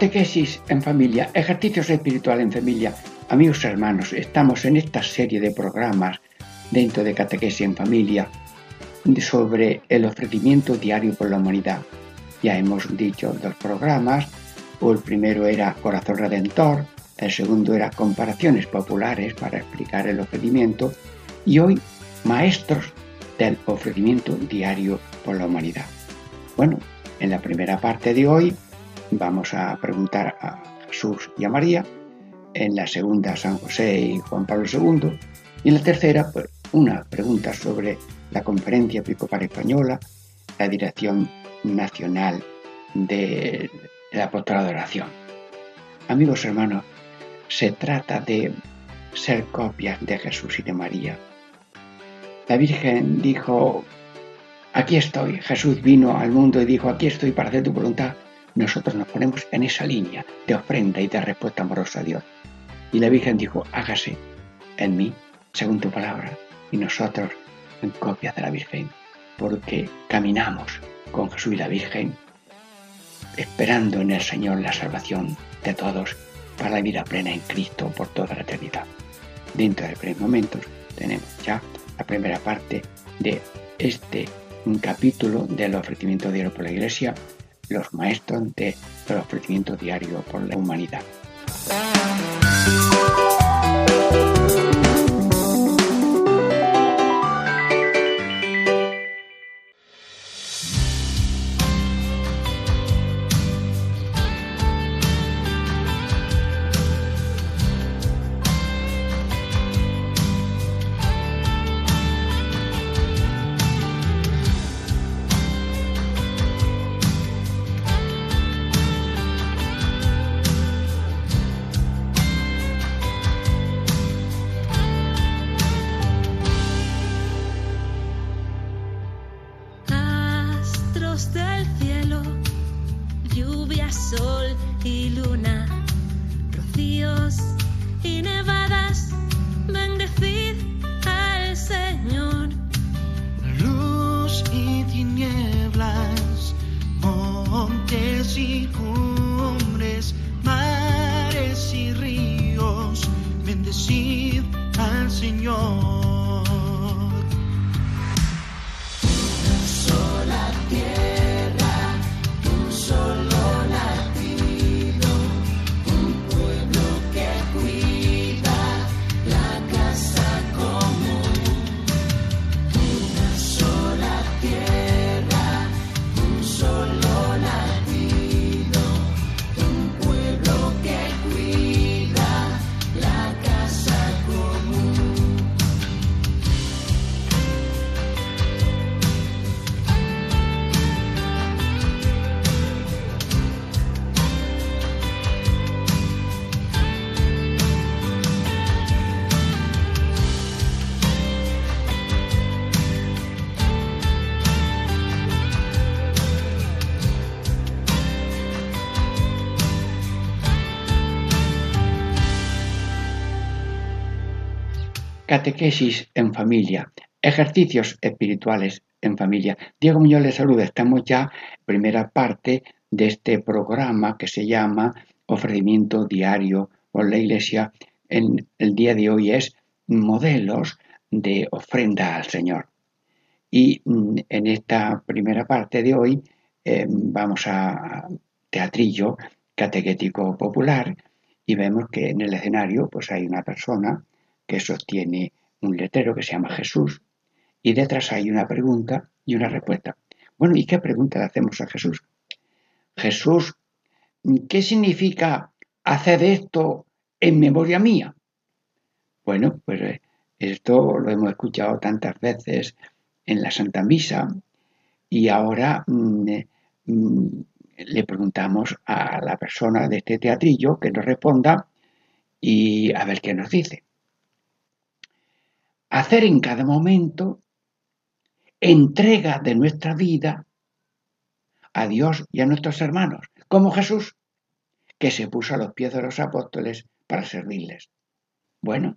Catequesis en familia, ejercicios espirituales en familia. Amigos hermanos, estamos en esta serie de programas dentro de Catequesis en familia sobre el ofrecimiento diario por la humanidad. Ya hemos dicho dos programas, el primero era Corazón Redentor, el segundo era Comparaciones Populares para explicar el ofrecimiento y hoy Maestros del ofrecimiento diario por la humanidad. Bueno, en la primera parte de hoy vamos a preguntar a Jesús y a María, en la segunda San José y Juan Pablo II, y en la tercera pues, una pregunta sobre la Conferencia Episcopal Española, la Dirección nacional de la apostolado de oración. Amigos hermanos, se trata de ser copias de Jesús y de María. La Virgen dijo, aquí estoy. Jesús vino al mundo y dijo, aquí estoy para hacer tu voluntad. Nosotros nos ponemos en esa línea de ofrenda y de respuesta amorosa a Dios. Y la Virgen dijo, hágase en mí, según tu palabra. Y nosotros en copias de la Virgen, porque caminamos con Jesús y la Virgen, esperando en el Señor la salvación de todos para la vida plena en Cristo por toda la eternidad. Dentro de breves momentos tenemos ya la primera parte de este capítulo del ofrecimiento diario por la Iglesia, los maestros del ofrecimiento diario por la humanidad. Catequesis en familia, ejercicios espirituales en familia. Diego Muñoz les saluda. Estamos ya en primera parte de este programa que se llama Ofrecimiento Diario por la Iglesia. En el día de hoy es modelos de ofrenda al Señor. Y mm, en esta primera parte de hoy eh, vamos a teatrillo catequético popular y vemos que en el escenario pues hay una persona que sostiene un letrero que se llama Jesús y detrás hay una pregunta y una respuesta. Bueno, ¿y qué pregunta le hacemos a Jesús? Jesús, ¿qué significa hacer esto en memoria mía? Bueno, pues eh, esto lo hemos escuchado tantas veces en la Santa Misa y ahora mm, eh, mm, le preguntamos a la persona de este teatrillo que nos responda y a ver qué nos dice. Hacer en cada momento entrega de nuestra vida a Dios y a nuestros hermanos, como Jesús, que se puso a los pies de los apóstoles para servirles. Bueno,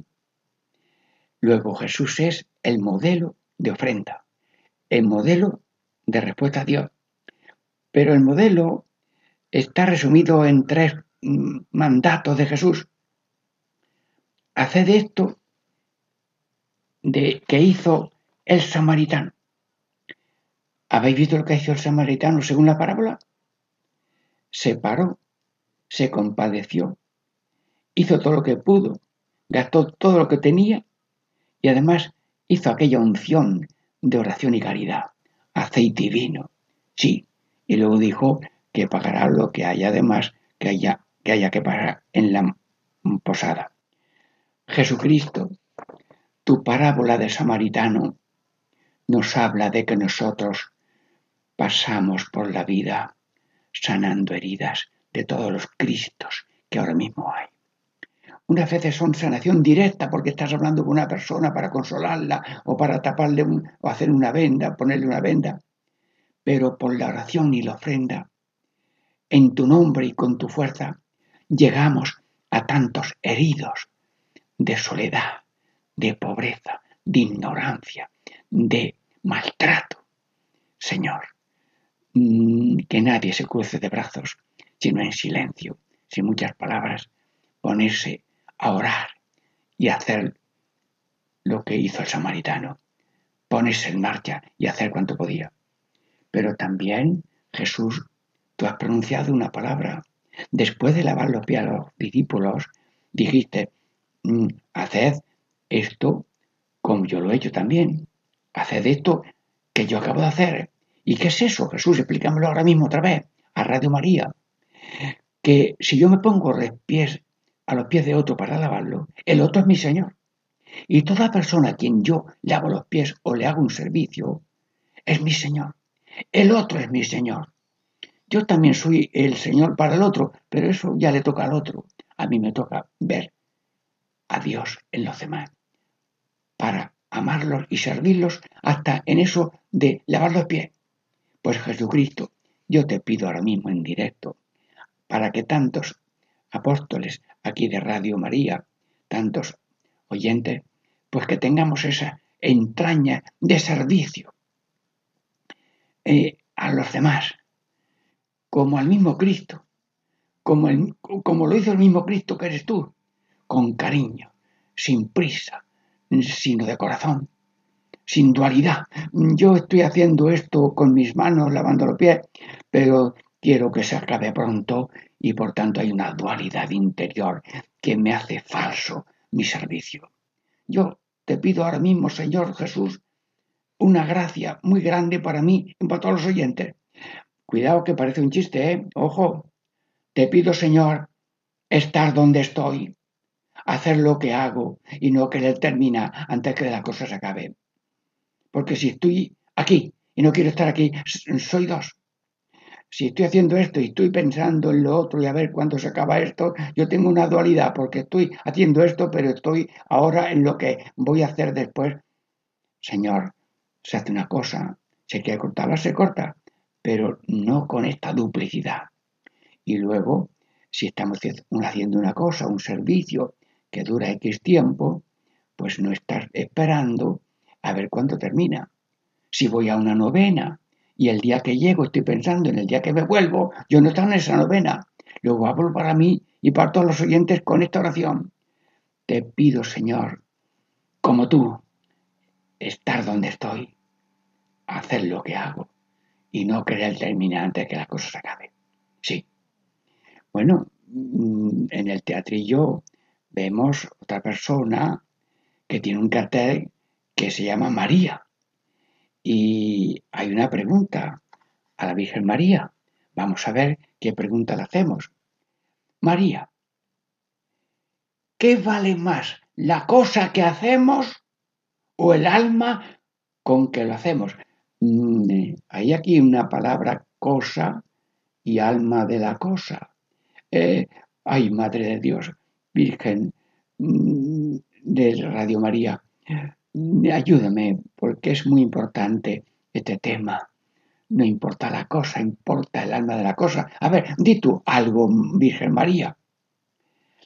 luego Jesús es el modelo de ofrenda, el modelo de respuesta a Dios. Pero el modelo está resumido en tres mm, mandatos de Jesús. Haced esto de que hizo el samaritano. ¿Habéis visto lo que hizo el samaritano según la parábola? Se paró, se compadeció, hizo todo lo que pudo, gastó todo lo que tenía y además hizo aquella unción de oración y caridad, aceite y vino. Sí, y luego dijo que pagará lo que haya además que haya que, haya que pagar en la posada. Jesucristo, tu parábola de samaritano nos habla de que nosotros pasamos por la vida sanando heridas de todos los Cristos que ahora mismo hay. Unas veces son sanación directa porque estás hablando con una persona para consolarla o para taparle o hacer una venda, ponerle una venda. Pero por la oración y la ofrenda, en tu nombre y con tu fuerza, llegamos a tantos heridos de soledad, de pobreza, de ignorancia, de maltrato. Señor, mm, que nadie se cruce de brazos, sino en silencio, sin muchas palabras, ponerse a orar y hacer lo que hizo el samaritano, ponerse en marcha y hacer cuanto podía. Pero también, Jesús, tú has pronunciado una palabra. Después de lavar los pies a los discípulos, dijiste, mm, haced esto como yo lo he hecho también. Haced esto que yo acabo de hacer. ¿Y qué es eso, Jesús? Explícamelo ahora mismo otra vez, a Radio María. Que si yo me pongo los pies a los pies de otro para lavarlo, el otro es mi Señor. Y toda persona a quien yo lavo los pies o le hago un servicio, es mi Señor. El otro es mi Señor. Yo también soy el Señor para el otro, pero eso ya le toca al otro. A mí me toca ver a Dios en los demás, para amarlos y servirlos hasta en eso de lavar los pies. Pues Jesucristo, yo te pido ahora mismo en directo, para que tantos apóstoles aquí de Radio María, tantos oyentes, pues que tengamos esa entraña de servicio eh, a los demás, como al mismo Cristo, como, como lo hizo el mismo Cristo que eres tú, con cariño, sin prisa, sino de corazón, sin dualidad. Yo estoy haciendo esto con mis manos, lavando los pies, pero quiero que se acabe pronto y por tanto hay una dualidad interior que me hace falso mi servicio. Yo te pido ahora mismo, Señor Jesús, una gracia muy grande para mí y para todos los oyentes. Cuidado que parece un chiste, ¿eh? Ojo. Te pido, Señor, estar donde estoy, hacer lo que hago y no querer terminar antes que la cosa se acabe. Porque si estoy aquí y no quiero estar aquí, soy dos si estoy haciendo esto y estoy pensando en lo otro y a ver cuándo se acaba esto, yo tengo una dualidad porque estoy haciendo esto, pero estoy ahora en lo que voy a hacer después. Señor, se hace una cosa, se quiere cortarla, se corta, pero no con esta duplicidad. Y luego, si estamos haciendo una cosa, un servicio que dura X tiempo, pues no estar esperando a ver cuándo termina. Si voy a una novena y el día que llego estoy pensando en el día que me vuelvo, yo no estoy en esa novena. Luego hablo para mí y para todos los oyentes con esta oración. Te pido, Señor, como tú, estar donde estoy, hacer lo que hago y no querer terminar antes de que las cosas acaben. Sí. Bueno, mm, en el teatrillo vemos otra persona que tiene un cartel que se llama María. Y hay una pregunta a la Virgen María. Vamos a ver qué pregunta le hacemos. María, ¿qué vale más, la cosa que hacemos o el alma con que lo hacemos? Mm, hay aquí una palabra cosa y alma de la cosa. Eh, ay, Madre de Dios, Virgen mm, de Radio María, ayúdame porque es muy importante este tema. No importa la cosa, importa el alma de la cosa. A ver, di tú algo, Virgen María.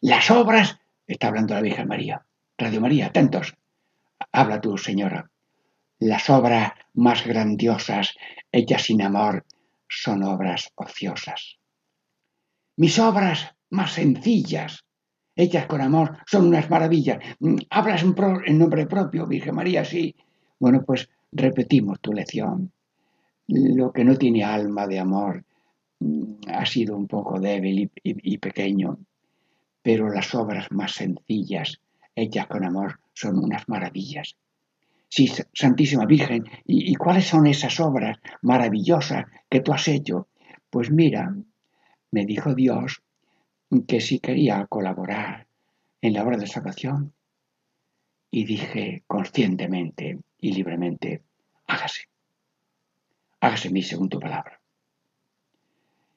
Las obras, está hablando la Virgen María. Radio María, atentos. Habla tú, señora. Las obras más grandiosas, hechas sin amor, son obras ociosas. Mis obras más sencillas, hechas con amor, son unas maravillas. Mm, hablas en, nombre propio, Virgen María, sí. Bueno, pues repetimos tu lección. Lo que no tiene alma de amor mm, ha sido un poco débil y pequeño, pero las obras más sencillas, hechas con amor, son unas maravillas. Sí, Santísima Virgen, ¿y, cuáles son esas obras maravillosas que tú has hecho? Pues mira, me dijo Dios que si quería colaborar en la obra de salvación. Y dije conscientemente y libremente, hágase. Hágase mi según tu palabra.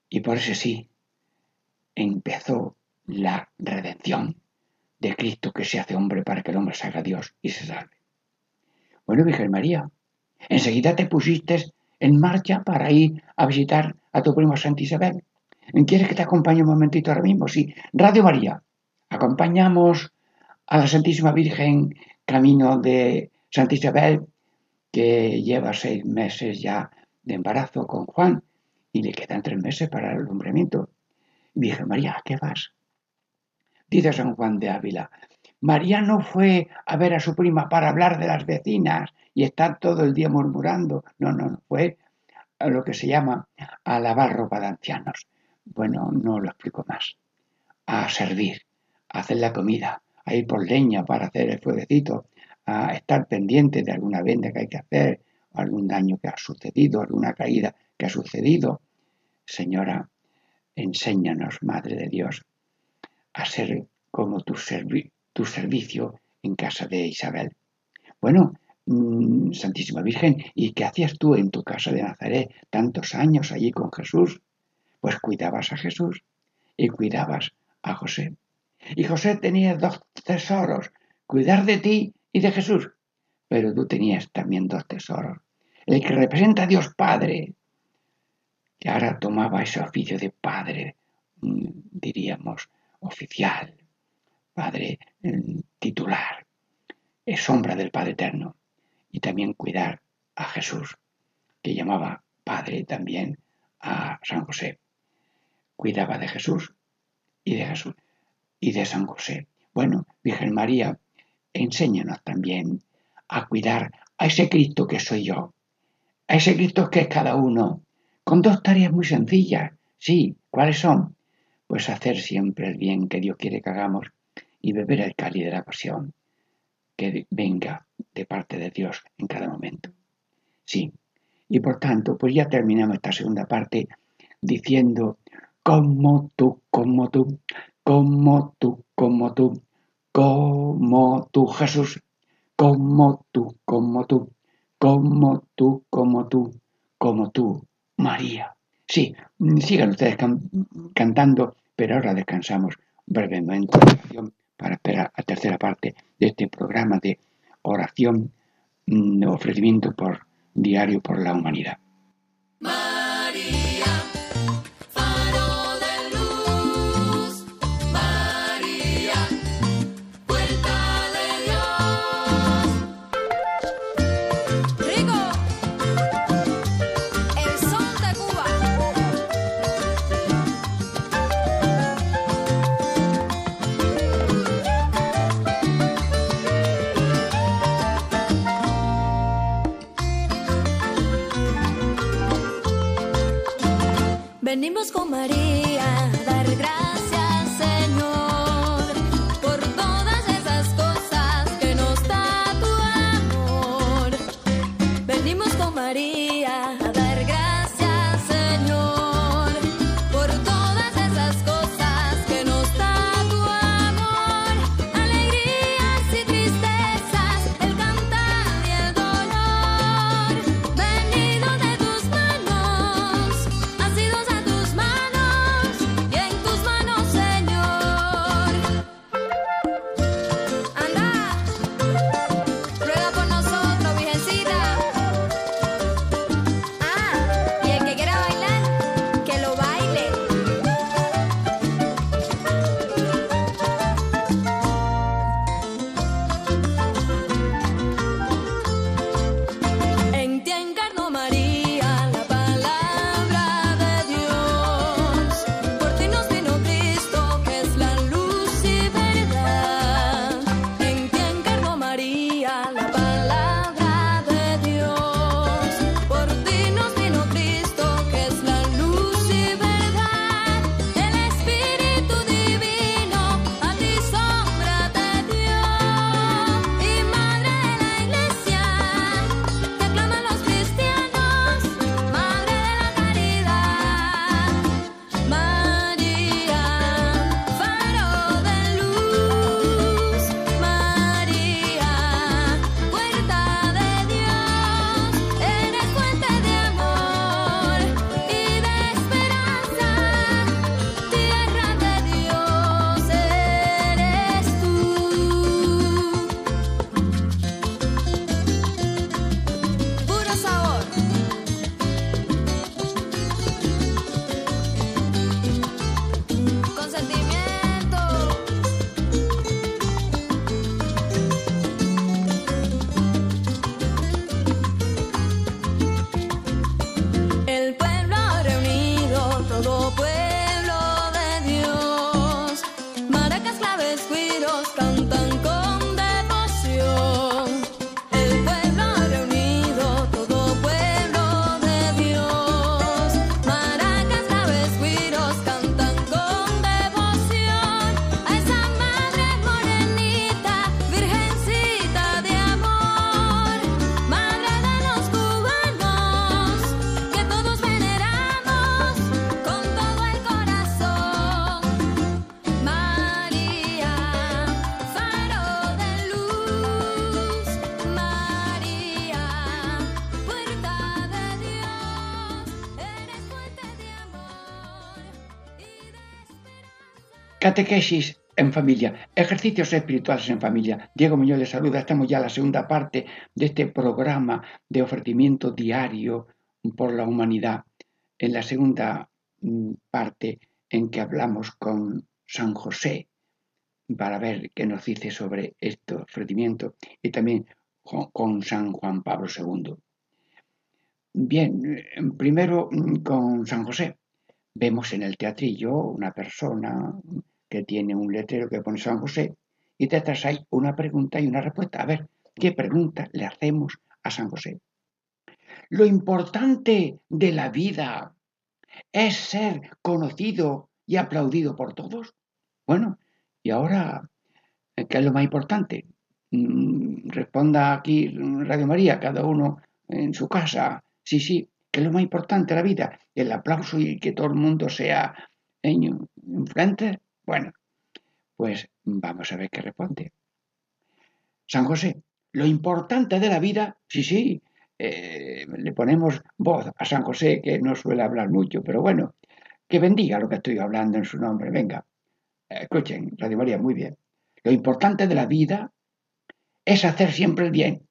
Y por eso sí, empezó la redención de Cristo que se hace hombre para que el hombre salga a Dios y se salve. Bueno, Virgen María, enseguida te pusiste en marcha para ir a visitar a tu prima Santa Isabel. ¿Quieres que te acompañe un momentito ahora mismo? Sí, Radio María. Acompañamos a la Santísima Virgen camino de Santa Isabel, que lleva seis meses ya de embarazo con Juan y le quedan tres meses para el alumbramiento. Virgen María, ¿a qué vas? Dice San Juan de Ávila, María no fue a ver a su prima para hablar de las vecinas y estar todo el día murmurando. No, no, no, fue a lo que se llama a lavar ropa de ancianos. Bueno, no lo explico más. A servir, a hacer la comida, a ir por leña para hacer el fueguecito, a estar pendiente de alguna venda que hay que hacer, algún daño que ha sucedido, alguna caída que ha sucedido. Señora, enséñanos, Madre de Dios, a ser como tu servicio en casa de Isabel. Bueno, mm, Santísima Virgen, ¿y qué hacías tú en tu casa de Nazaret tantos años allí con Jesús? Pues cuidabas a Jesús y cuidabas a José. Y José tenía dos tesoros, cuidar de ti y de Jesús. Pero tú tenías también dos tesoros. El que representa a Dios Padre, que ahora tomaba ese oficio de Padre, mm, diríamos, oficial, Padre mm, titular, es sombra del Padre Eterno, y también cuidar a Jesús, que llamaba Padre también a San José. Cuidaba de Jesús y de Jesús y de San José. Bueno, Virgen María, enséñanos también a cuidar a ese Cristo que soy yo, a ese Cristo que es cada uno, con dos tareas muy sencillas. Sí, ¿cuáles son? Pues hacer siempre el bien que Dios quiere que hagamos y beber el cáliz de la pasión que venga de parte de Dios en cada momento. Sí, y por tanto, pues ya terminamos esta segunda parte diciendo, como tú, como tú, como tú, como tú, como tú, Jesús, como tú, como tú, como tú, como tú, como tú, María. Sí, sigan ustedes cantando, pero ahora descansamos brevemente para esperar a tercera parte de este programa de oración, mm, ofrecimiento por diario por la humanidad. con María. Catequesis en familia, ejercicios espirituales en familia. Diego Muñoz les saluda. Estamos ya en la segunda parte de este programa de ofrecimiento diario por la humanidad. En la segunda mm, parte en que hablamos con San José para ver qué nos dice sobre este ofrecimiento y también con San Juan Pablo II. Bien, primero mm, con San José. Vemos en el teatrillo una persona que tiene un letrero que pone San José y detrás hay una pregunta y una respuesta. A ver, ¿qué pregunta le hacemos a San José? Lo importante de la vida es ser conocido y aplaudido por todos. Bueno, y ahora, ¿qué es lo más importante? Mm, responda aquí Radio María, cada uno en su casa. Sí, sí, ¿qué es lo más importante de la vida? El aplauso y que todo el mundo sea influente. Bueno, pues vamos a ver qué responde. San José, lo importante de la vida, sí, sí, eh, le ponemos voz a San José, que no suele hablar mucho, pero bueno, que bendiga lo que estoy hablando en su nombre. Venga, escuchen, Radio María, muy bien. Lo importante de la vida es hacer siempre el bien.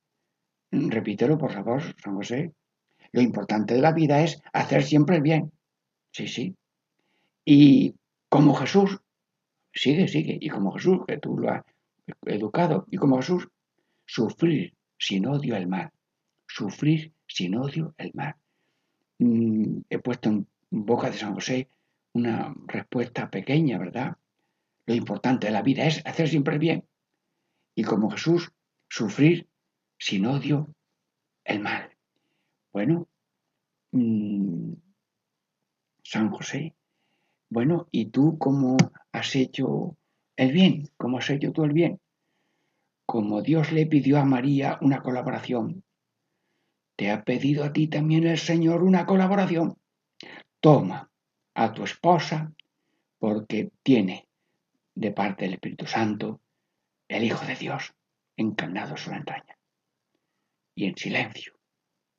Repítelo, por favor, San José. Lo importante de la vida es hacer siempre el bien. Sí, sí. Y como Jesús sigue, sigue. Y como Jesús, que tú lo has educado, y como Jesús, sufrir sin odio el mal. Sufrir sin odio el mal. Mm, he puesto en boca de San José una respuesta pequeña, ¿verdad? Lo importante de la vida es hacer siempre bien. Y como Jesús, sufrir sin odio el mal. Bueno, mm, San José, bueno, ¿y tú cómo has hecho el bien? ¿Cómo has hecho tú el bien? Como Dios le pidió a María una colaboración, ¿te ha pedido a ti también el Señor una colaboración? Toma a tu esposa porque tiene de parte del Espíritu Santo el Hijo de Dios encarnado en su entraña. Y en silencio,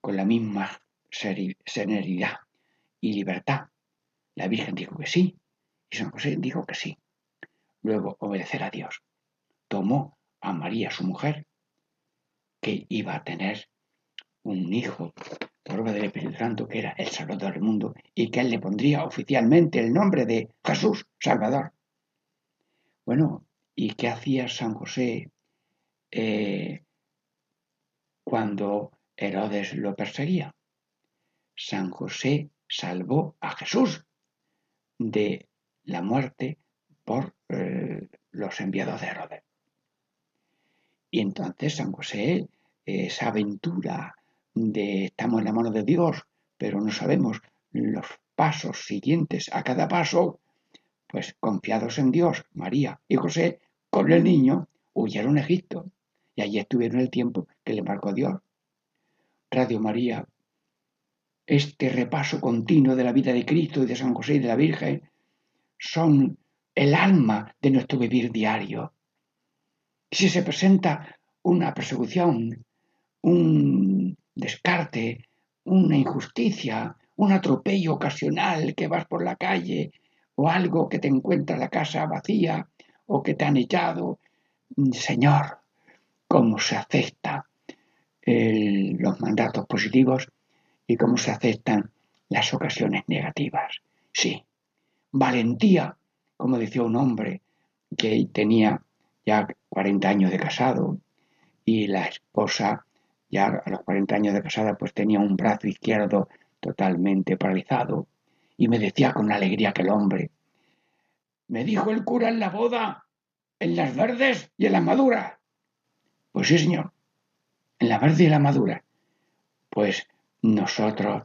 con la misma serenidad y libertad, la Virgen dijo que sí, y San José dijo que sí. Luego, obedecer a Dios. Tomó a María, su mujer, que iba a tener un hijo por obra del Espíritu Santo, que era el Salvador del mundo, y que él le pondría oficialmente el nombre de Jesús, Salvador. Bueno, ¿y qué hacía San José eh, cuando Herodes lo perseguía? San José salvó a Jesús de la muerte por eh, los enviados de Herodes. Y entonces San José, esa aventura de estamos en la mano de Dios, pero no sabemos los pasos siguientes a cada paso, pues confiados en Dios, María y José, con el niño, huyeron a Egipto y allí estuvieron el tiempo que le marcó Dios. Radio María este repaso continuo de la vida de Cristo y de San José y de la Virgen son el alma de nuestro vivir diario. Si se presenta una persecución, un descarte, una injusticia, un atropello ocasional que vas por la calle o algo que te encuentra la casa vacía o que te han echado, Señor, cómo se acepta los mandatos positivos y cómo se aceptan las ocasiones negativas. Sí, valentía, como decía un hombre que tenía ya 40 años de casado y la esposa ya a los 40 años de casada pues tenía un brazo izquierdo totalmente paralizado y me decía con alegría aquel hombre, me dijo el cura en la boda, en las verdes y en las maduras. Pues sí, señor, en la verde y en la madura. Pues nosotros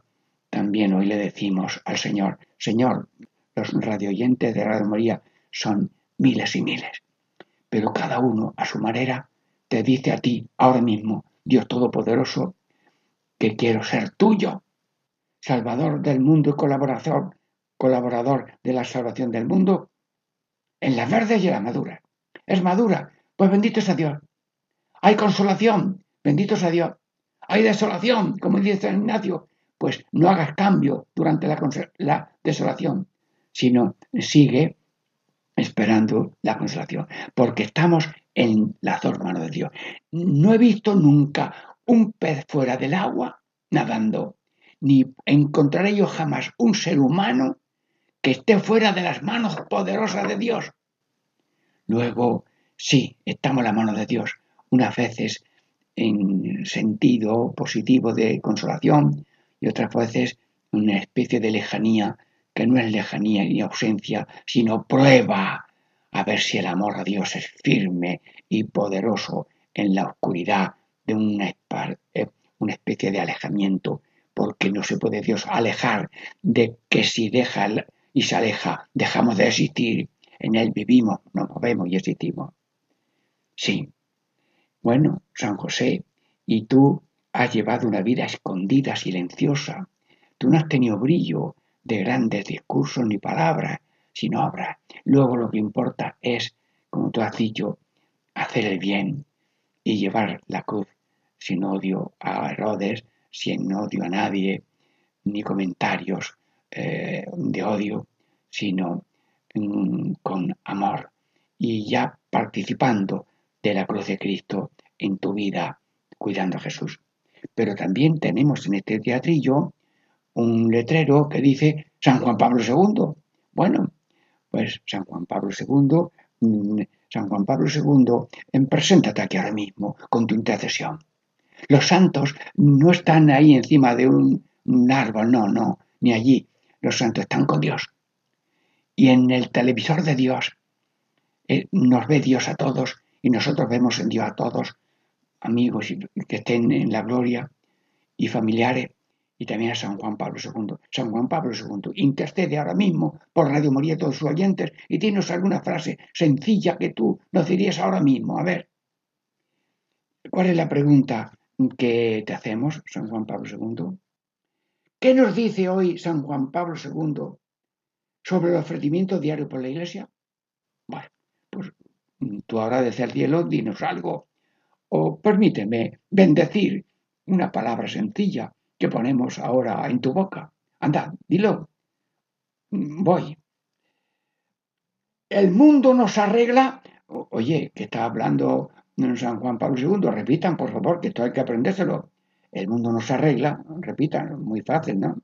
también hoy le decimos al Señor, Señor, los radioyentes de Radio María son miles y miles, pero cada uno a su manera te dice a ti ahora mismo, Dios Todopoderoso, que quiero ser tuyo, Salvador del mundo y colaborador, colaborador de la salvación del mundo, en la verde y en la madura. Es madura, pues bendito sea Dios. Hay consolación, bendito sea Dios. Hay desolación, como dice San Ignacio, pues no hagas cambio durante la, desolación, sino sigue esperando la consolación, porque estamos en las dos manos de Dios. No he visto nunca un pez fuera del agua nadando, ni encontraré yo jamás un ser humano que esté fuera de las manos poderosas de Dios. Luego, sí, estamos en la mano de Dios, unas veces en sentido positivo de consolación y otras veces una especie de lejanía que no es lejanía ni ausencia, sino prueba a ver si el amor a Dios es firme y poderoso en la oscuridad de una, eh, especie de alejamiento, porque no se puede Dios alejar de que si deja y se aleja, dejamos de existir. En Él vivimos, nos movemos y existimos. Sí. Bueno, San José, y tú has llevado una vida escondida, silenciosa. Tú no has tenido brillo de grandes discursos ni palabras, sino obras. Luego lo que importa es, como tú has dicho, hacer el bien y llevar la cruz sin odio a Herodes, sin odio a nadie, ni comentarios eh, de odio, sino mm, con amor y ya participando de la cruz de Cristo en tu vida, cuidando a Jesús. Pero también tenemos en este teatrillo un letrero que dice San Juan Pablo II. Bueno, pues San Juan Pablo II, mm, San Juan Pablo II, en preséntate aquí ahora mismo con tu intercesión. Los santos no están ahí encima de un, árbol, no, no, ni allí. Los santos están con Dios. Y en el televisor de Dios eh, nos ve Dios a todos y nosotros vemos en Dios a todos, amigos que estén en la gloria y familiares y también a San Juan Pablo II. San Juan Pablo II intercede ahora mismo por Radio María todos sus oyentes y tienes alguna frase sencilla que tú nos dirías ahora mismo. A ver, ¿cuál es la pregunta que te hacemos, San Juan Pablo II? ¿Qué nos dice hoy San Juan Pablo II sobre el ofrecimiento diario por la Iglesia? Bueno, pues tú ahora desde el cielo dinos algo. O permíteme bendecir una palabra sencilla ponemos ahora en tu boca. Anda, dilo. Voy. El mundo nos arregla. Oye, que está hablando San Juan Pablo II. Repitan, por favor, que esto hay que aprendérselo. El mundo nos arregla. Repitan, muy fácil, ¿no?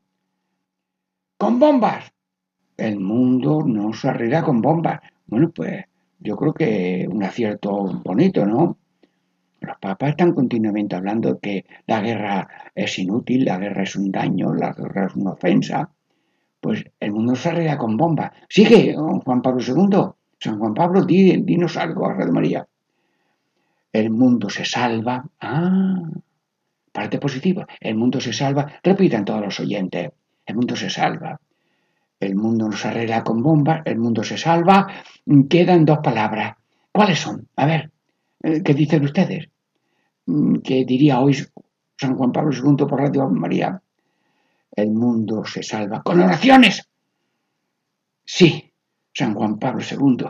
Con bombas. El mundo nos arregla con bombas. Bueno, pues yo creo que un acierto bonito, ¿no? Los papas están continuamente hablando de que la guerra es inútil, la guerra es un daño, la guerra es una ofensa. Pues el mundo se arregla con bombas. Sigue, Juan Pablo II. San Juan Pablo, dinos algo a Radio María. El mundo se salva. Ah, parte positiva. El mundo se salva. Repitan todos los oyentes. El mundo se salva. El mundo nos arregla con bombas. El mundo se salva. Quedan dos palabras. ¿Cuáles son? A ver, eh, ¿qué dicen ustedes? Mm, que diría hoy San Juan Pablo II por Radio María, el mundo se salva con oraciones. Sí, San Juan Pablo II,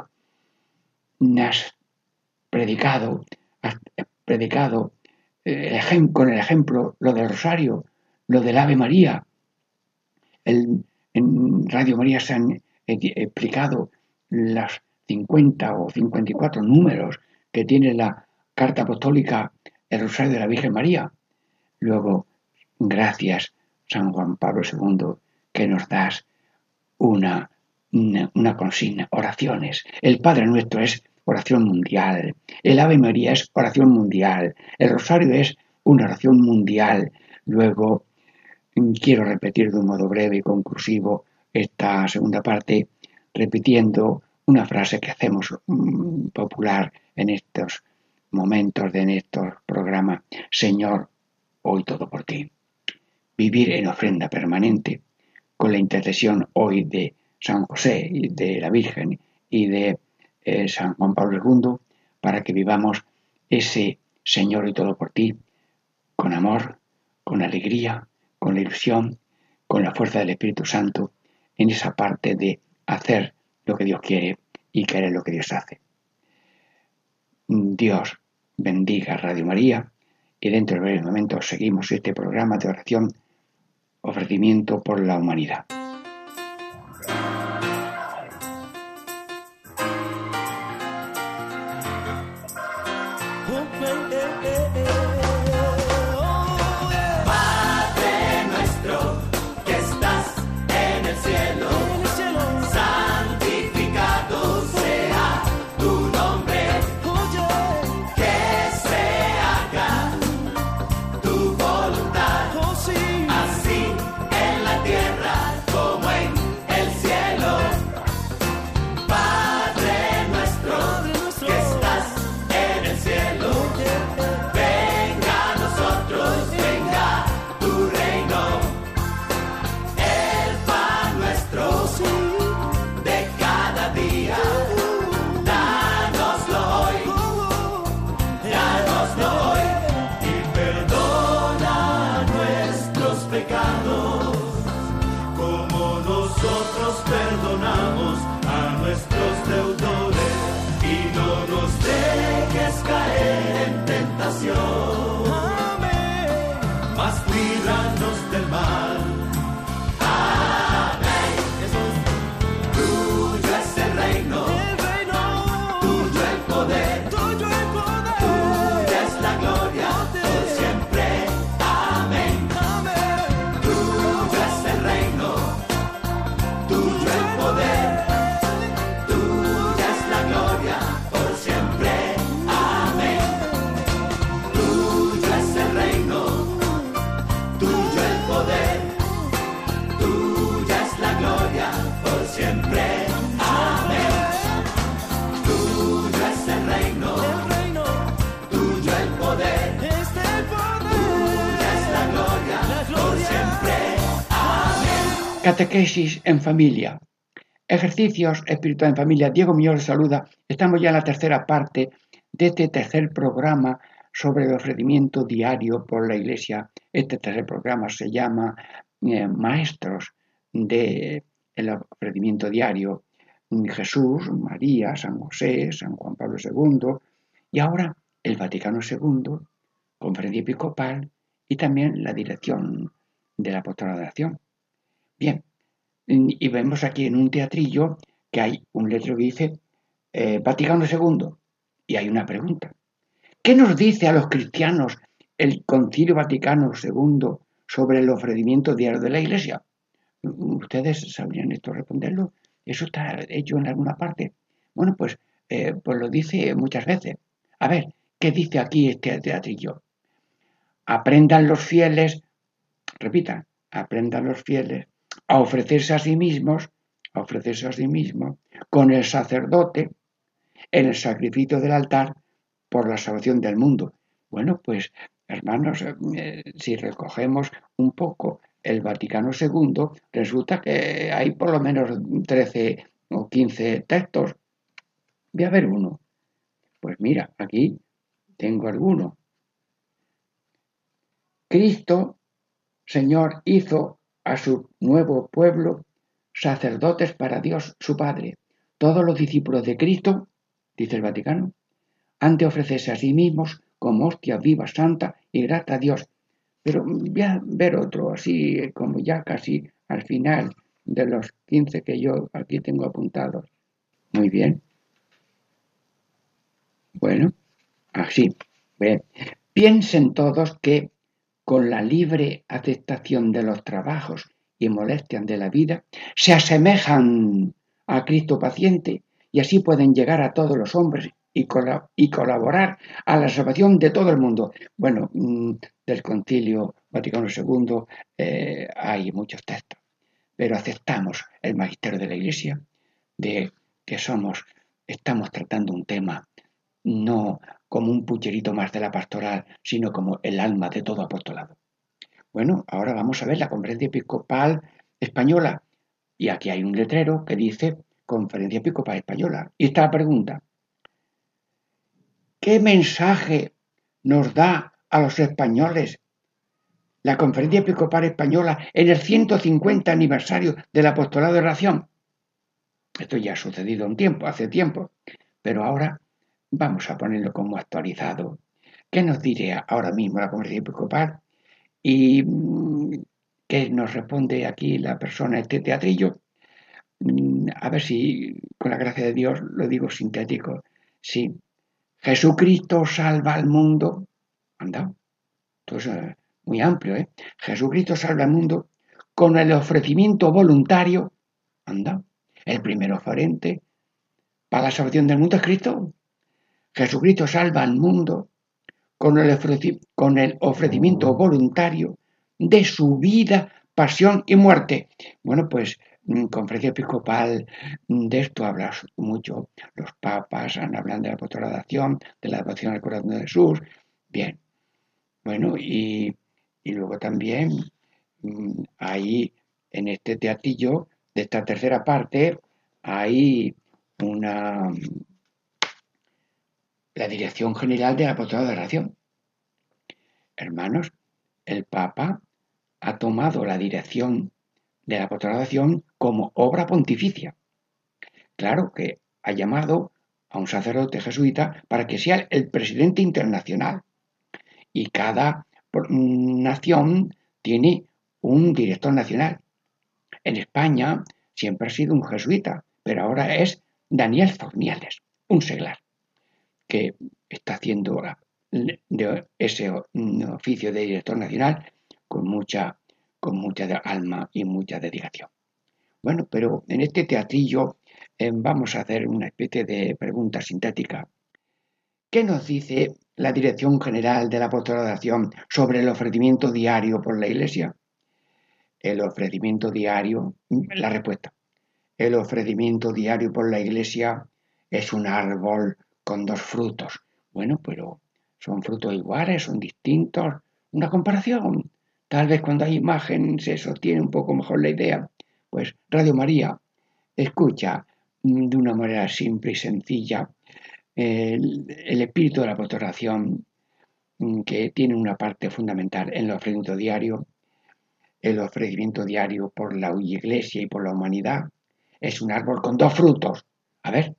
has predicado, has predicado eh, con el ejemplo lo del rosario, lo del Ave María. en Radio María se han explicado las 50 o 54 números que tiene la carta apostólica el Rosario de la Virgen María. Luego, gracias, San Juan Pablo II, que nos das una, una, consigna, oraciones. El Padre Nuestro es oración mundial, el Ave María es oración mundial, el Rosario es una oración mundial. Luego, quiero repetir de un modo breve y conclusivo esta segunda parte, repitiendo una frase que hacemos mm, popular en estos momentos de Néstor programa Señor, hoy todo por ti. Vivir en ofrenda permanente con la intercesión hoy de San José y de la Virgen y de eh, San Juan Pablo II para que vivamos ese Señor y todo por ti con amor, con alegría, con la ilusión, con la fuerza del Espíritu Santo en esa parte de hacer lo que Dios quiere y querer lo que Dios hace. Dios bendiga Radio María y dentro de breves momentos seguimos este programa de oración ofrecimiento por la humanidad. Catequesis en familia. Ejercicios espirituales en familia. Diego les saluda. Estamos ya en la tercera parte de este tercer programa sobre el ofrecimiento diario por la Iglesia. Este tercer programa se llama eh, Maestros del ofrecimiento diario. Jesús, María, San José, San Juan Pablo II y ahora el Vaticano II, Conferencia Episcopal y también la dirección de la apostolado de acción. Bien, y vemos aquí en un teatrillo que hay un letrero que dice eh, Vaticano II y hay una pregunta. ¿Qué nos dice a los cristianos el Concilio Vaticano II sobre el ofrecimiento diario de la Iglesia? ¿Ustedes sabrían esto responderlo? ¿Eso está hecho en alguna parte? Bueno, pues, eh, pues lo dice muchas veces. A ver, ¿qué dice aquí este teatrillo? Aprendan los fieles, repita, aprendan los fieles a ofrecerse a sí mismos, a ofrecerse a sí mismos, con el sacerdote en el sacrificio del altar por la salvación del mundo. Bueno, pues hermanos, eh, si recogemos un poco el Vaticano II, resulta que hay por lo menos 13 o 15 textos. Voy a ver uno. Pues mira, aquí tengo alguno. Cristo, Señor, hizo a su nuevo pueblo sacerdotes para Dios su Padre. Todos los discípulos de Cristo, dice el Vaticano, han de ofrecerse a sí mismos como hostia viva, santa y grata a Dios. Pero voy a ver otro, así como ya casi al final de los 15 que yo aquí tengo apuntados. Muy bien. Bueno, así. Bien. Piensen todos que con la libre aceptación de los trabajos y molestias de la vida, se asemejan a Cristo paciente y así pueden llegar a todos los hombres y, colaborar a la salvación de todo el mundo. Bueno, mm, del concilio Vaticano II eh, hay muchos textos, pero aceptamos el magisterio de la Iglesia de que somos, estamos tratando un tema no como un pucherito más de la pastoral, sino como el alma de todo apostolado. Bueno, ahora vamos a ver la conferencia episcopal española. Y aquí hay un letrero que dice Conferencia Episcopal Española. Y está la pregunta. ¿Qué mensaje nos da a los españoles la Conferencia Episcopal Española en el 150 aniversario del apostolado de oración? Esto ya ha sucedido un tiempo, hace tiempo, pero ahora Vamos a ponerlo como actualizado. ¿Qué nos diría ahora mismo la Conferencia Episcopal? Y mm, qué nos responde aquí la persona, este teatrillo. Mm, a ver si, con la gracia de Dios, lo digo sintético. Sí, Jesucristo salva al mundo. Anda, esto es eh, muy amplio, ¿eh? Jesucristo salva al mundo con el ofrecimiento voluntario. Anda, el primer oferente para la salvación del mundo es Cristo. Jesucristo salva al mundo con el, ofrecimiento voluntario de su vida, pasión y muerte. Bueno, pues mm, conferencia episcopal mm, de esto habla mucho. Los papas han hablado de la apostolación, de la devoción al corazón de Jesús. Bien. Bueno, y, y luego también mm, ahí en este teatillo de esta tercera parte hay una la Dirección General del Apostolado de Oración. Hermanos, el Papa ha tomado la dirección de la Apostolado como obra pontificia. Claro que ha llamado a un sacerdote jesuita para que sea el presidente internacional. Y cada nación tiene un director nacional. En España siempre ha sido un jesuita, pero ahora es Daniel Zorniales, un seglar que está haciendo ese oficio de director nacional con mucha, con mucha alma y mucha dedicación. Bueno, pero en este teatrillo eh, vamos a hacer una especie de pregunta sintética. ¿Qué nos dice la Dirección General de la Apostolación sobre el ofrecimiento diario por la Iglesia? El ofrecimiento diario, la respuesta. El ofrecimiento diario por la Iglesia es un árbol con dos frutos. Bueno, pero son frutos iguales, son distintos. Una comparación. Tal vez cuando hay imagen se sostiene un poco mejor la idea. Pues Radio María escucha de una manera simple y sencilla el, espíritu de la apostolación mm, que tiene una parte fundamental en el ofrecimiento diario, el ofrecimiento diario por la iglesia y por la humanidad. Es un árbol con dos frutos. A ver,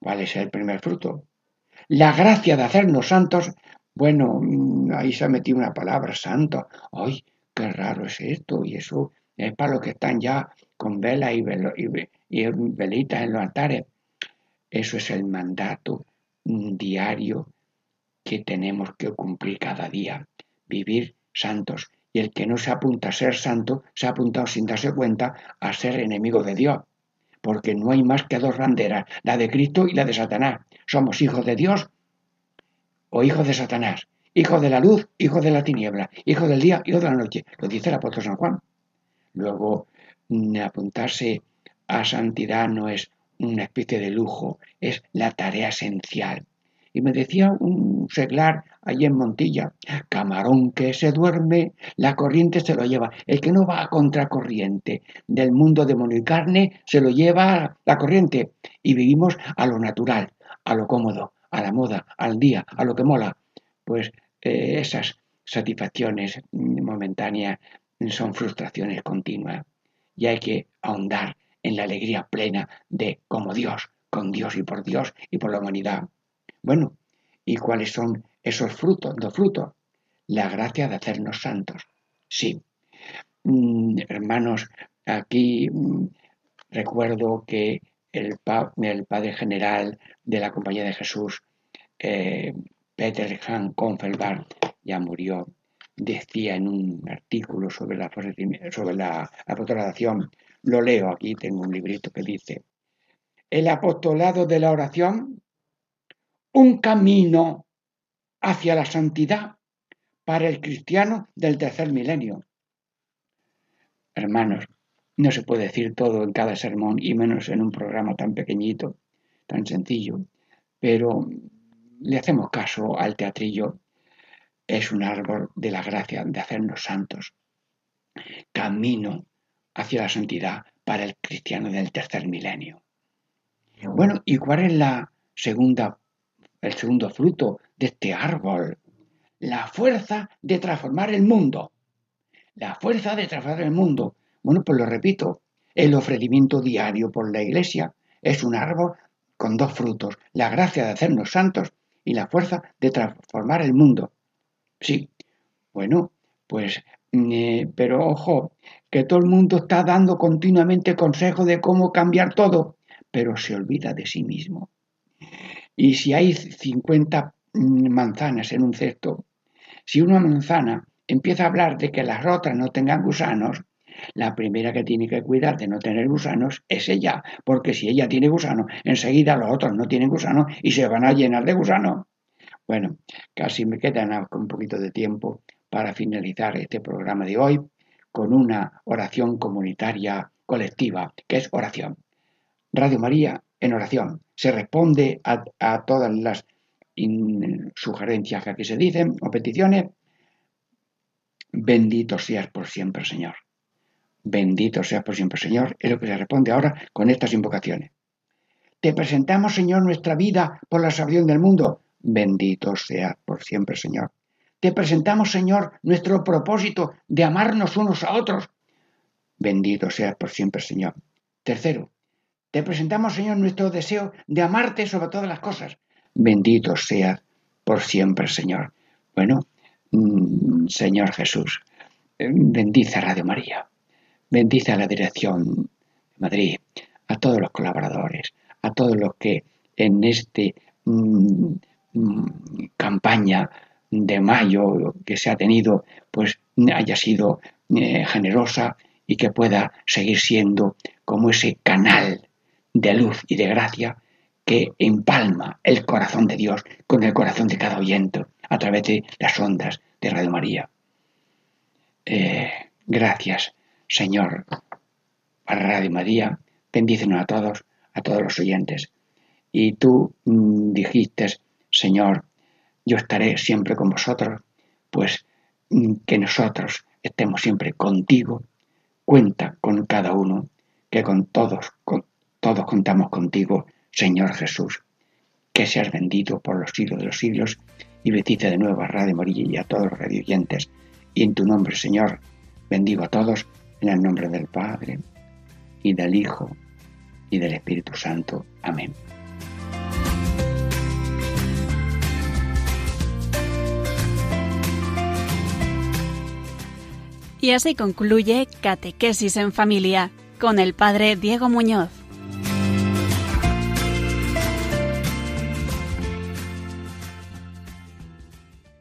¿Cuál es el primer fruto? La gracia de hacernos santos. Bueno, mm, ahí se ha metido una palabra, santo. ¡Ay, qué raro es esto! Y eso es para los que están ya con velas y, y velitas en los altares. Eso es el mandato mm, diario que tenemos que cumplir cada día. Vivir santos. Y el que no se apunta a ser santo, se ha apuntado sin darse cuenta a ser enemigo de Dios porque no hay más que dos banderas, la de Cristo y la de Satanás. Somos hijos de Dios o hijos de Satanás, hijos de la luz, hijos de la tiniebla, hijos del día, hijos de la noche. Lo dice el apóstol San Juan. Luego, mm, apuntarse a santidad no es una especie de lujo, es la tarea esencial. Y me decía un seglar allí en Montilla, camarón que se duerme, la corriente se lo lleva. El que no va a contracorriente del mundo demonio y carne, se lo lleva la corriente. Y vivimos a lo natural, a lo cómodo, a la moda, al día, a lo que mola. Pues eh, esas satisfacciones momentáneas son frustraciones continuas. Y hay que ahondar en la alegría plena de como Dios, con Dios y por Dios y por la humanidad. Bueno, ¿y cuáles son esos frutos? Dos frutos. La gracia de hacernos santos. Sí. Mm, hermanos, aquí mm, recuerdo que el, padre general de la Compañía de Jesús, eh, Peter Han Konfelbart, ya murió, decía en un artículo sobre la, sobre la apostolación, lo leo aquí, tengo un librito que dice, el apostolado de la oración un camino hacia la santidad para el cristiano del tercer milenio. Hermanos, no se puede decir todo en cada sermón y menos en un programa tan pequeñito, tan sencillo, pero le hacemos caso al teatrillo. Es un árbol de la gracia de hacernos santos. Camino hacia la santidad para el cristiano del tercer milenio. Bueno, ¿y cuál es la segunda el segundo fruto de este árbol. La fuerza de transformar el mundo. La fuerza de transformar el mundo. Bueno, pues lo repito, el ofrecimiento diario por la iglesia es un árbol con dos frutos, la gracia de hacernos santos y la fuerza de transformar el mundo. Sí, bueno, pues, mm, eh, pero ojo, que todo el mundo está dando continuamente consejo de cómo cambiar todo, pero se olvida de sí mismo. Y si hay 50 manzanas en un cesto, si una manzana empieza a hablar de que las otras no tengan gusanos, la primera que tiene que cuidar de no tener gusanos es ella, porque si ella tiene gusanos, enseguida los otros no tienen gusanos y se van a llenar de gusanos. Bueno, casi me queda un poquito de tiempo para finalizar este programa de hoy con una oración comunitaria colectiva, que es oración. Radio María en oración. Se responde a, todas las sugerencias que aquí se dicen o peticiones. Bendito seas por siempre, Señor. Bendito seas por siempre, Señor. Es lo que se responde ahora con estas invocaciones. Te presentamos, Señor, nuestra vida por la salvación del mundo. Bendito seas por siempre, Señor. Te presentamos, Señor, nuestro propósito de amarnos unos a otros. Bendito seas por siempre, Señor. Tercero, te presentamos, Señor, nuestro deseo de amarte sobre todas las cosas. Bendito seas por siempre, Señor. Bueno, mm, Señor Jesús, eh, bendice a Radio María, bendice a la dirección de Madrid, a todos los colaboradores, a todos los que en este mm, mm, campaña de mayo que se ha tenido, pues haya sido eh, generosa y que pueda seguir siendo como ese canal de luz y de gracia que empalma el corazón de Dios con el corazón de cada oyente a través de las ondas de Radio María. Eh, gracias, Señor, para Radio María. Bendícenos a todos, a todos los oyentes. Y tú mm, dijiste, Señor, yo estaré siempre con vosotros, pues mm, que nosotros estemos siempre contigo. Cuenta con cada uno, que con todos, con todos contamos contigo, Señor Jesús. Que seas bendito por los siglos de los siglos y bendice de nuevo a Radio María y a todos los radioyentes. Y en tu nombre, Señor, bendigo a todos en el nombre del Padre y del Hijo y del Espíritu Santo. Amén. Y así concluye Catequesis en Familia con el Padre Diego Muñoz.